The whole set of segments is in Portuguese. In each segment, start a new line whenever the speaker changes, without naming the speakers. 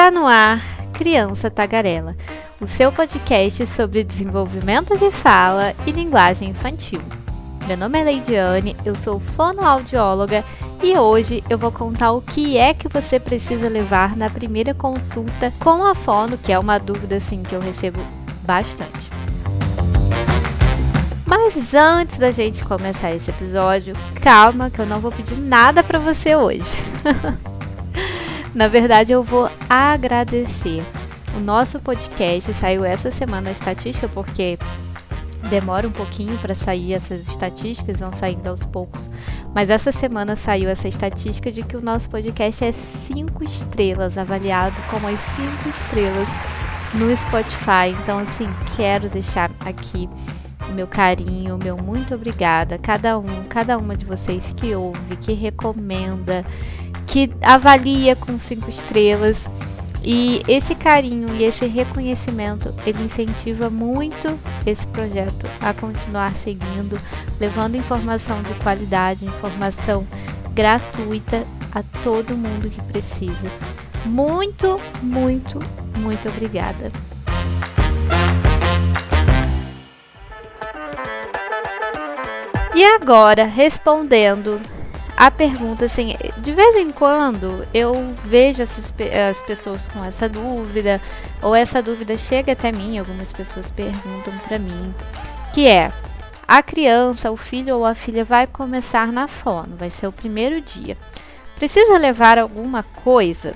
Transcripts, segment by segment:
Está no ar Criança Tagarela, o seu podcast sobre desenvolvimento de fala e linguagem infantil. Meu nome é Leidiane, eu sou fonoaudióloga e hoje eu vou contar o que é que você precisa levar na primeira consulta com a fono, que é uma dúvida assim que eu recebo bastante. Mas antes da gente começar esse episódio, calma que eu não vou pedir nada para você hoje. Na verdade, eu vou agradecer. O nosso podcast saiu essa semana a estatística porque demora um pouquinho para sair essas estatísticas, vão saindo aos poucos. Mas essa semana saiu essa estatística de que o nosso podcast é 5 estrelas, avaliado como as 5 estrelas no Spotify. Então, assim, quero deixar aqui o meu carinho, meu muito obrigada a cada um, cada uma de vocês que ouve, que recomenda, que avalia com cinco estrelas. E esse carinho e esse reconhecimento, ele incentiva muito esse projeto a continuar seguindo, levando informação de qualidade, informação gratuita a todo mundo que precisa. Muito, muito, muito obrigada. E agora, respondendo a pergunta, assim, de vez em quando eu vejo essas, as pessoas com essa dúvida, ou essa dúvida chega até mim, algumas pessoas perguntam para mim, que é, a criança, o filho ou a filha vai começar na fono, vai ser o primeiro dia. Precisa levar alguma coisa?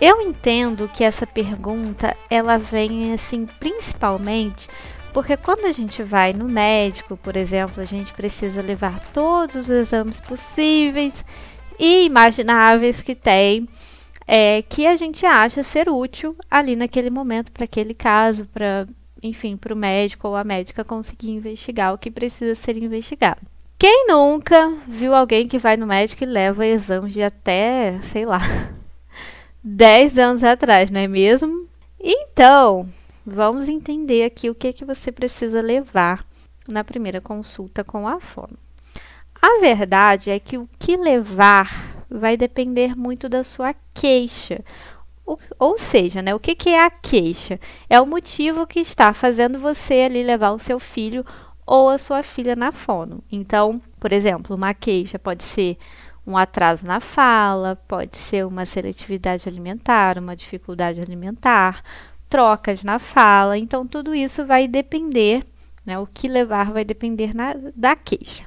Eu entendo que essa pergunta, ela vem assim, principalmente porque quando a gente vai no médico, por exemplo, a gente precisa levar todos os exames possíveis e imagináveis que tem, é, que a gente acha ser útil ali naquele momento, para aquele caso, para, enfim, para o médico ou a médica conseguir investigar o que precisa ser investigado. Quem nunca viu alguém que vai no médico e leva exames de até, sei lá, 10 anos atrás, não é mesmo? Então, Vamos entender aqui o que, é que você precisa levar na primeira consulta com a fono. A verdade é que o que levar vai depender muito da sua queixa. Ou seja, né, o que, que é a queixa? É o motivo que está fazendo você ali levar o seu filho ou a sua filha na fono. Então, por exemplo, uma queixa pode ser um atraso na fala, pode ser uma seletividade alimentar, uma dificuldade alimentar, trocas na fala. Então, tudo isso vai depender, né, o que levar vai depender na, da queixa.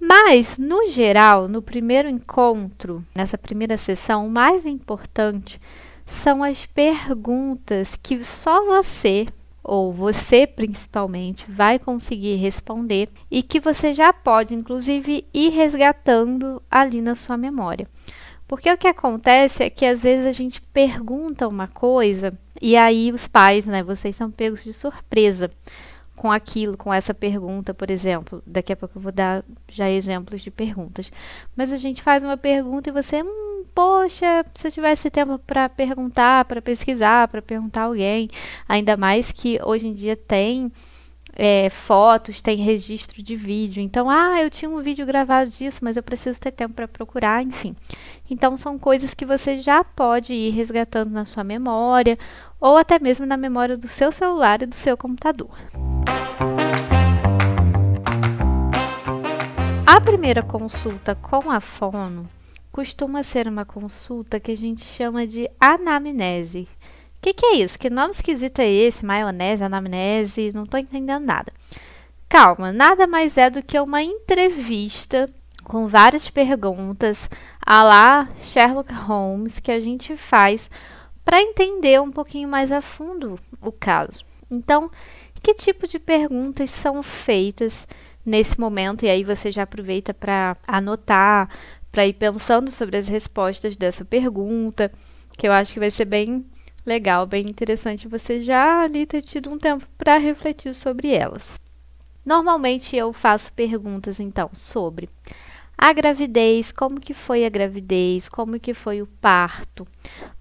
Mas, no geral, no primeiro encontro, nessa primeira sessão, o mais importante são as perguntas que só você, ou você principalmente, vai conseguir responder e que você já pode, inclusive, ir resgatando ali na sua memória. Porque o que acontece é que às vezes a gente pergunta uma coisa e aí os pais, né, vocês são pegos de surpresa com aquilo, com essa pergunta, por exemplo. Daqui a pouco eu vou dar já exemplos de perguntas. Mas a gente faz uma pergunta e você, hum, poxa, se eu tivesse tempo para perguntar, para pesquisar, para perguntar alguém, ainda mais que hoje em dia tem é, fotos, tem registro de vídeo. Então, ah, eu tinha um vídeo gravado disso, mas eu preciso ter tempo para procurar, enfim. Então, são coisas que você já pode ir resgatando na sua memória ou até mesmo na memória do seu celular e do seu computador. A primeira consulta com a fono costuma ser uma consulta que a gente chama de anamnese que, que, é isso? Que nome esquisito é esse? Maionese, anamnese? Não estou entendendo nada. Calma, nada mais é do que uma entrevista com várias perguntas a lá Sherlock Holmes que a gente faz para entender um pouquinho mais a fundo o caso. Então, que tipo de perguntas são feitas nesse momento? E aí você já aproveita para anotar, para ir pensando sobre as respostas dessa pergunta, que eu acho que vai ser bem legal, bem interessante você já ali ter tido um tempo para refletir sobre elas. Normalmente eu faço perguntas então sobre a gravidez, como que foi a gravidez, como que foi o parto,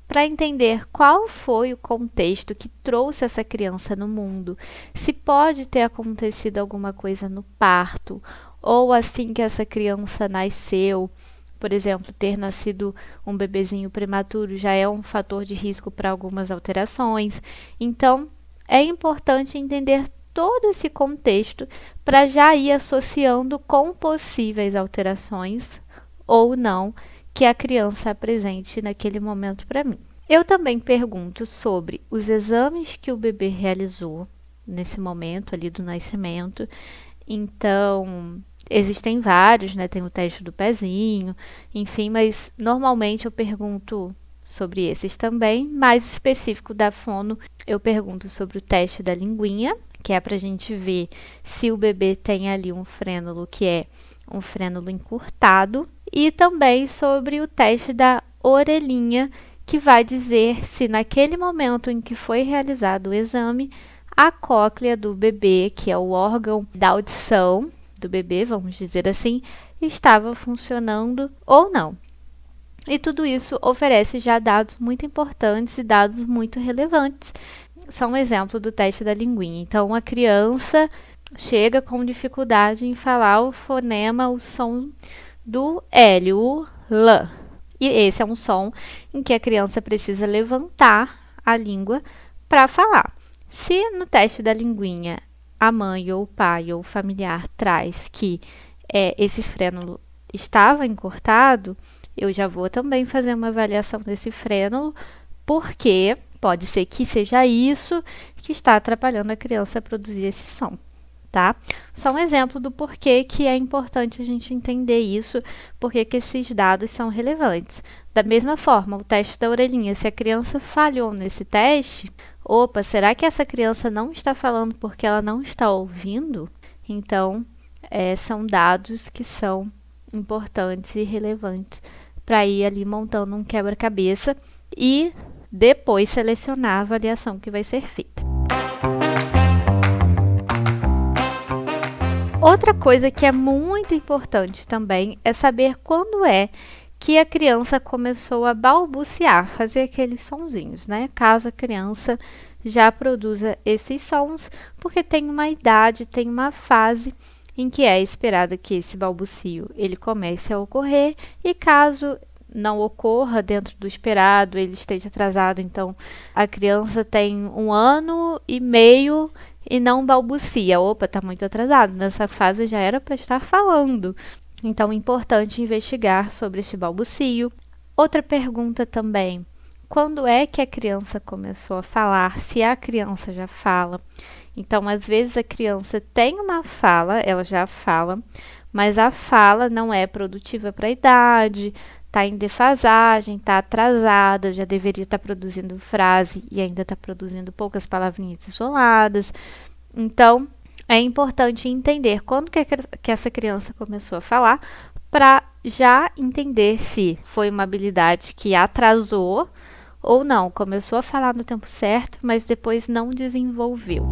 para entender qual foi o contexto que trouxe essa criança no mundo, se pode ter acontecido alguma coisa no parto ou assim que essa criança nasceu, por exemplo, ter nascido um bebezinho prematuro já é um fator de risco para algumas alterações. Então, é importante entender todo esse contexto para já ir associando com possíveis alterações ou não que a criança apresente naquele momento para mim. Eu também pergunto sobre os exames que o bebê realizou nesse momento ali do nascimento. Então, existem vários, né? Tem o teste do pezinho, enfim, mas normalmente eu pergunto sobre esses também. Mais específico da fono, eu pergunto sobre o teste da linguinha, que é para a gente ver se o bebê tem ali um frênulo que é um frênulo encurtado, e também sobre o teste da orelhinha, que vai dizer se naquele momento em que foi realizado o exame, a cóclea do bebê, que é o órgão da audição do bebê, vamos dizer assim, estava funcionando ou não. E tudo isso oferece já dados muito importantes e dados muito relevantes. Só um exemplo do teste da linguinha. Então, uma criança chega com dificuldade em falar o fonema, o som do L, o L. E esse é um som em que a criança precisa levantar a língua para falar. Se no teste da linguinha a mãe ou o pai ou o familiar traz que é, esse frênulo estava encurtado, eu já vou também fazer uma avaliação desse frênulo, porque pode ser que seja isso que está atrapalhando a criança a produzir esse som tá? Só um exemplo do porquê que é importante a gente entender isso, porque que esses dados são relevantes. Da mesma forma, o teste da orelhinha, se a criança falhou nesse teste, opa, será que essa criança não está falando porque ela não está ouvindo? Então, é, são dados que são importantes e relevantes para ir ali montando um quebra-cabeça e depois selecionar a avaliação que vai ser feita. Outra coisa que é muito importante também é saber quando é que a criança começou a balbuciar, fazer aqueles sonzinhos, né? Caso a criança já produza esses sons, porque tem uma idade, tem uma fase em que é esperado que esse balbucio ele comece a ocorrer e caso não ocorra dentro do esperado, ele esteja atrasado, então a criança tem um ano e meio e não balbucia. Opa, está muito atrasado. Nessa fase já era para estar falando. Então, é importante investigar sobre esse balbucio. Outra pergunta também: quando é que a criança começou a falar? Se a criança já fala. Então, às vezes a criança tem uma fala, ela já fala, mas a fala não é produtiva para a idade, está em defasagem, está atrasada, já deveria estar tá produzindo frase e ainda está produzindo poucas palavrinhas isoladas. Então, é importante entender quando que, que essa criança começou a falar para já entender se foi uma habilidade que atrasou ou não, começou a falar no tempo certo, mas depois não desenvolveu.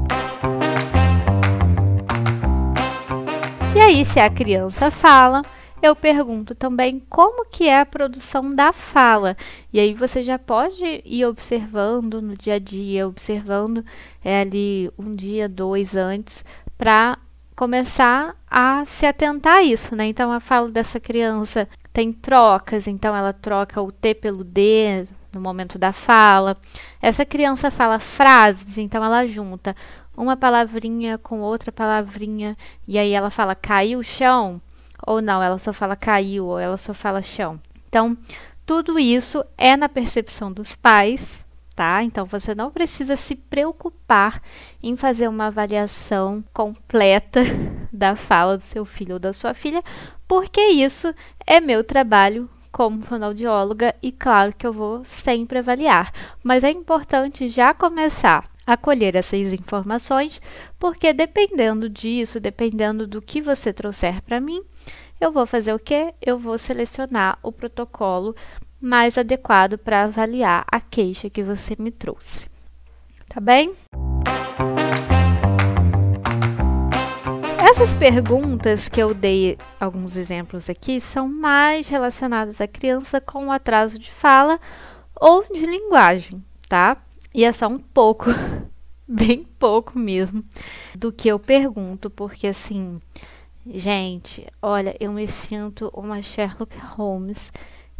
E aí, se a criança fala, eu pergunto também como que é a produção da fala. E aí você já pode ir observando no dia a dia, observando é, ali um dia, dois antes, para começar a se atentar a isso, né? Então a fala dessa criança tem trocas, então ela troca o T pelo D no momento da fala. Essa criança fala frases, então ela junta uma palavrinha com outra palavrinha e aí ela fala caiu o chão ou não, ela só fala caiu, ou ela só fala chão. Então, tudo isso é na percepção dos pais, tá? Então, você não precisa se preocupar em fazer uma avaliação completa da fala do seu filho ou da sua filha, porque isso é meu trabalho como fonoaudióloga e claro que eu vou sempre avaliar, mas é importante já começar a colher essas informações, porque dependendo disso, dependendo do que você trouxer para mim, eu vou fazer o quê? Eu vou selecionar o protocolo mais adequado para avaliar a queixa que você me trouxe. Tá bem? Essas perguntas que eu dei alguns exemplos aqui são mais relacionadas à criança com atraso de fala ou de linguagem, tá? E é só um pouco, bem pouco mesmo, do que eu pergunto, porque assim, Gente, olha, eu me sinto uma Sherlock Holmes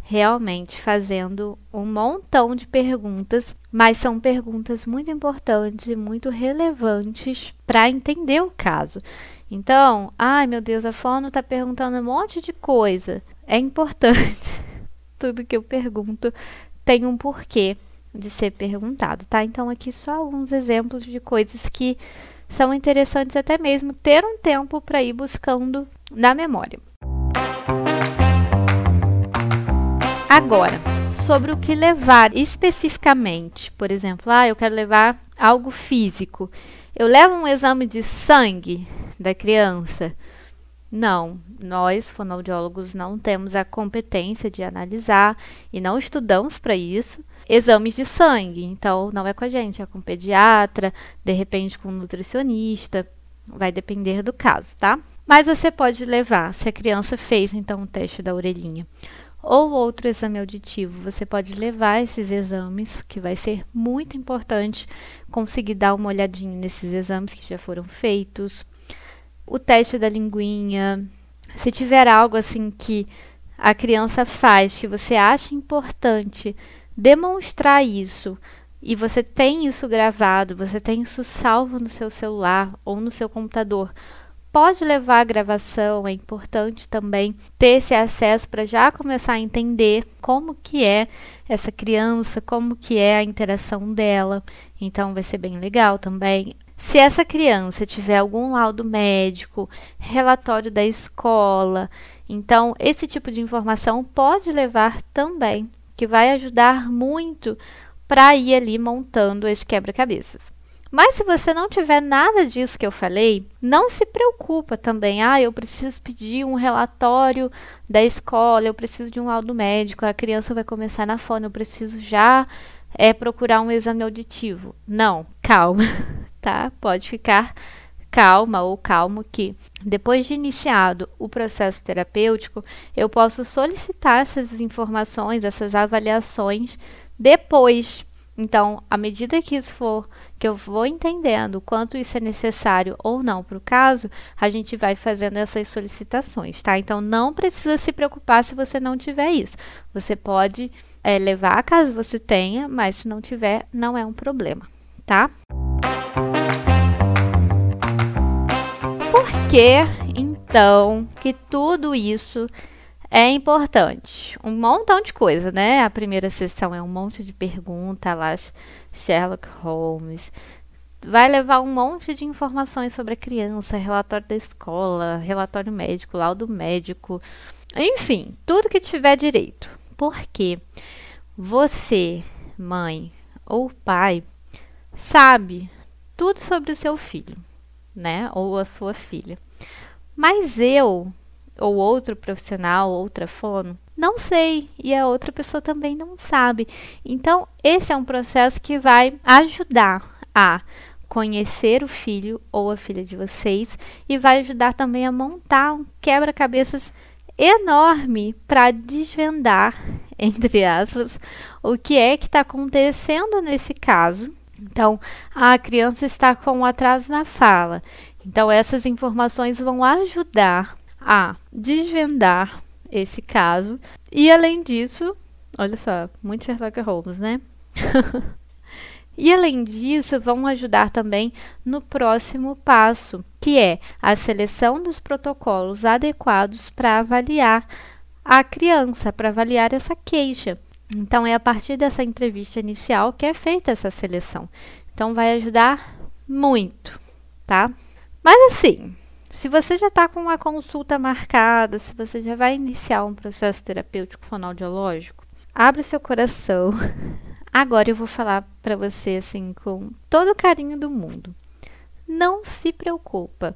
realmente fazendo um montão de perguntas, mas são perguntas muito importantes e muito relevantes para entender o caso. Então, ai meu Deus, a Fono está perguntando um monte de coisa. É importante. Tudo que eu pergunto tem um porquê de ser perguntado, tá? Então, aqui só alguns exemplos de coisas que são interessantes até mesmo ter um tempo para ir buscando na memória. Agora, sobre o que levar especificamente, por exemplo, ah, eu quero levar algo físico. Eu levo um exame de sangue da criança? Não, nós, fonoaudiólogos, não temos a competência de analisar e não estudamos para isso exames de sangue. Então, não é com a gente, é com pediatra, de repente com o nutricionista, vai depender do caso, tá? Mas você pode levar, se a criança fez então o teste da orelhinha ou outro exame auditivo, você pode levar esses exames, que vai ser muito importante conseguir dar uma olhadinha nesses exames que já foram feitos. O teste da linguinha. Se tiver algo assim que a criança faz que você acha importante demonstrar isso e você tem isso gravado, você tem isso salvo no seu celular ou no seu computador, pode levar a gravação, é importante também ter esse acesso para já começar a entender como que é essa criança, como que é a interação dela. Então vai ser bem legal também. Se essa criança tiver algum laudo médico, relatório da escola, então esse tipo de informação pode levar também, que vai ajudar muito para ir ali montando esse quebra-cabeças. Mas se você não tiver nada disso que eu falei, não se preocupa também. Ah, eu preciso pedir um relatório da escola, eu preciso de um laudo médico, a criança vai começar na fone, eu preciso já é, procurar um exame auditivo. Não, calma, tá? Pode ficar calma ou calmo que depois de iniciado o processo terapêutico, eu posso solicitar essas informações, essas avaliações depois então, à medida que isso for, que eu vou entendendo quanto isso é necessário ou não para o caso, a gente vai fazendo essas solicitações, tá? Então, não precisa se preocupar se você não tiver isso. Você pode é, levar caso você tenha, mas se não tiver, não é um problema, tá? Por que, então, que tudo isso é importante. Um montão de coisa, né? A primeira sessão é um monte de pergunta lá, Sherlock Holmes. Vai levar um monte de informações sobre a criança, relatório da escola, relatório médico, laudo médico, enfim, tudo que tiver direito. Porque você, mãe ou pai, sabe tudo sobre o seu filho, né? Ou a sua filha. Mas eu ou outro profissional, outra fono? Não sei, e a outra pessoa também não sabe. Então, esse é um processo que vai ajudar a conhecer o filho ou a filha de vocês e vai ajudar também a montar um quebra-cabeças enorme para desvendar, entre aspas, o que é que está acontecendo nesse caso. Então, a criança está com um atraso na fala. Então, essas informações vão ajudar a desvendar esse caso. E além disso, olha só, muito Sherlock Holmes, né? e além disso, vão ajudar também no próximo passo, que é a seleção dos protocolos adequados para avaliar a criança, para avaliar essa queixa. Então, é a partir dessa entrevista inicial que é feita essa seleção. Então, vai ajudar muito, tá? Mas assim, se você já está com uma consulta marcada, se você já vai iniciar um processo terapêutico fonoaudiológico, abre seu coração. Agora eu vou falar para você assim com todo o carinho do mundo. Não se preocupa.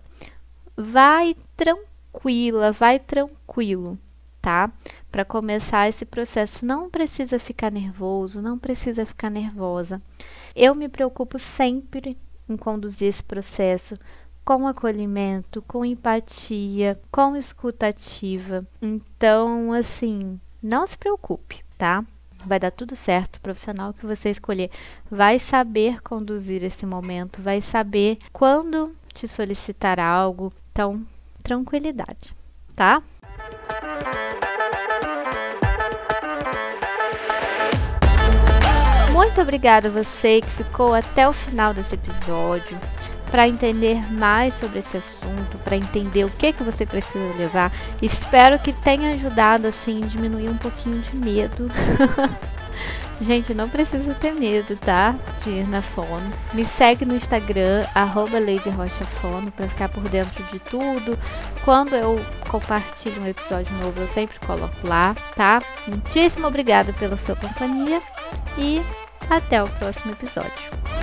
Vai tranquila, vai tranquilo, tá? Para começar esse processo, não precisa ficar nervoso, não precisa ficar nervosa. Eu me preocupo sempre em conduzir esse processo com acolhimento, com empatia, com escutativa. Então, assim, não se preocupe, tá? Vai dar tudo certo. O profissional que você escolher vai saber conduzir esse momento, vai saber quando te solicitar algo. Então, tranquilidade, tá? Muito obrigada a você que ficou até o final desse episódio para entender mais sobre esse assunto, para entender o que que você precisa levar. Espero que tenha ajudado assim diminuir um pouquinho de medo. Gente, não precisa ter medo, tá? De ir na fono. Me segue no Instagram, arroba Fono, pra ficar por dentro de tudo. Quando eu compartilho um episódio novo, eu sempre coloco lá, tá? Muitíssimo obrigada pela sua companhia e até o próximo episódio.